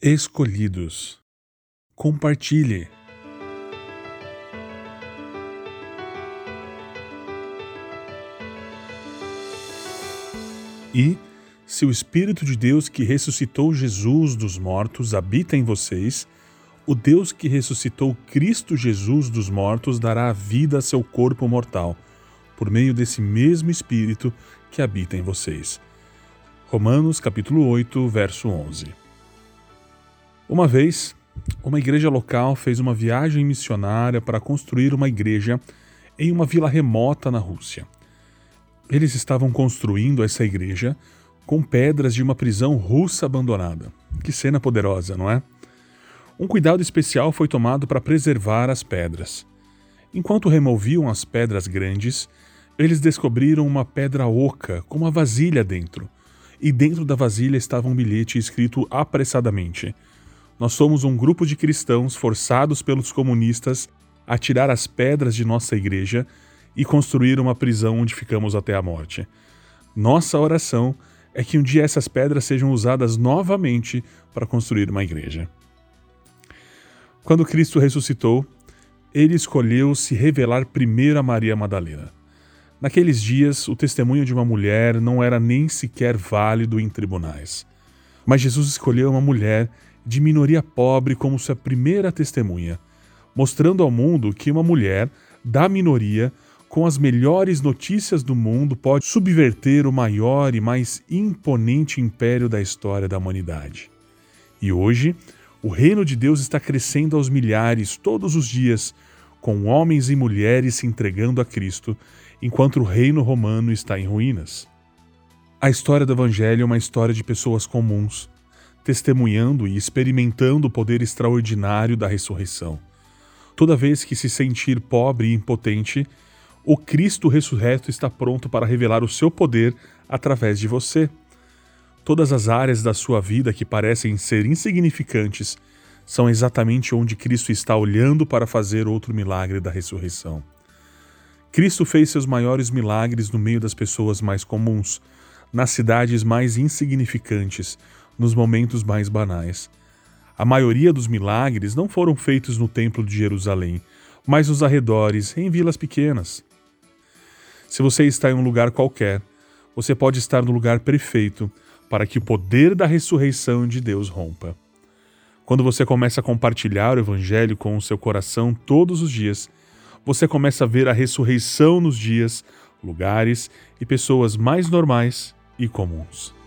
Escolhidos. Compartilhe. E, se o Espírito de Deus que ressuscitou Jesus dos mortos habita em vocês, o Deus que ressuscitou Cristo Jesus dos mortos dará vida a seu corpo mortal, por meio desse mesmo Espírito que habita em vocês. Romanos capítulo 8, verso 11. Uma vez, uma igreja local fez uma viagem missionária para construir uma igreja em uma vila remota na Rússia. Eles estavam construindo essa igreja com pedras de uma prisão russa abandonada. Que cena poderosa, não é? Um cuidado especial foi tomado para preservar as pedras. Enquanto removiam as pedras grandes, eles descobriram uma pedra oca com uma vasilha dentro. E dentro da vasilha estava um bilhete escrito apressadamente: Nós somos um grupo de cristãos forçados pelos comunistas a tirar as pedras de nossa igreja e construir uma prisão onde ficamos até a morte. Nossa oração é que um dia essas pedras sejam usadas novamente para construir uma igreja. Quando Cristo ressuscitou, ele escolheu se revelar primeiro a Maria Madalena. Naqueles dias, o testemunho de uma mulher não era nem sequer válido em tribunais. Mas Jesus escolheu uma mulher de minoria pobre como sua primeira testemunha, mostrando ao mundo que uma mulher da minoria, com as melhores notícias do mundo, pode subverter o maior e mais imponente império da história da humanidade. E hoje, o reino de Deus está crescendo aos milhares todos os dias, com homens e mulheres se entregando a Cristo, enquanto o reino romano está em ruínas. A história do Evangelho é uma história de pessoas comuns, testemunhando e experimentando o poder extraordinário da ressurreição. Toda vez que se sentir pobre e impotente, o Cristo ressurreto está pronto para revelar o seu poder através de você. Todas as áreas da sua vida que parecem ser insignificantes são exatamente onde Cristo está olhando para fazer outro milagre da ressurreição. Cristo fez seus maiores milagres no meio das pessoas mais comuns, nas cidades mais insignificantes, nos momentos mais banais. A maioria dos milagres não foram feitos no Templo de Jerusalém, mas nos arredores, em vilas pequenas. Se você está em um lugar qualquer, você pode estar no lugar perfeito para que o poder da ressurreição de Deus rompa. Quando você começa a compartilhar o Evangelho com o seu coração todos os dias, você começa a ver a ressurreição nos dias, lugares e pessoas mais normais e comuns.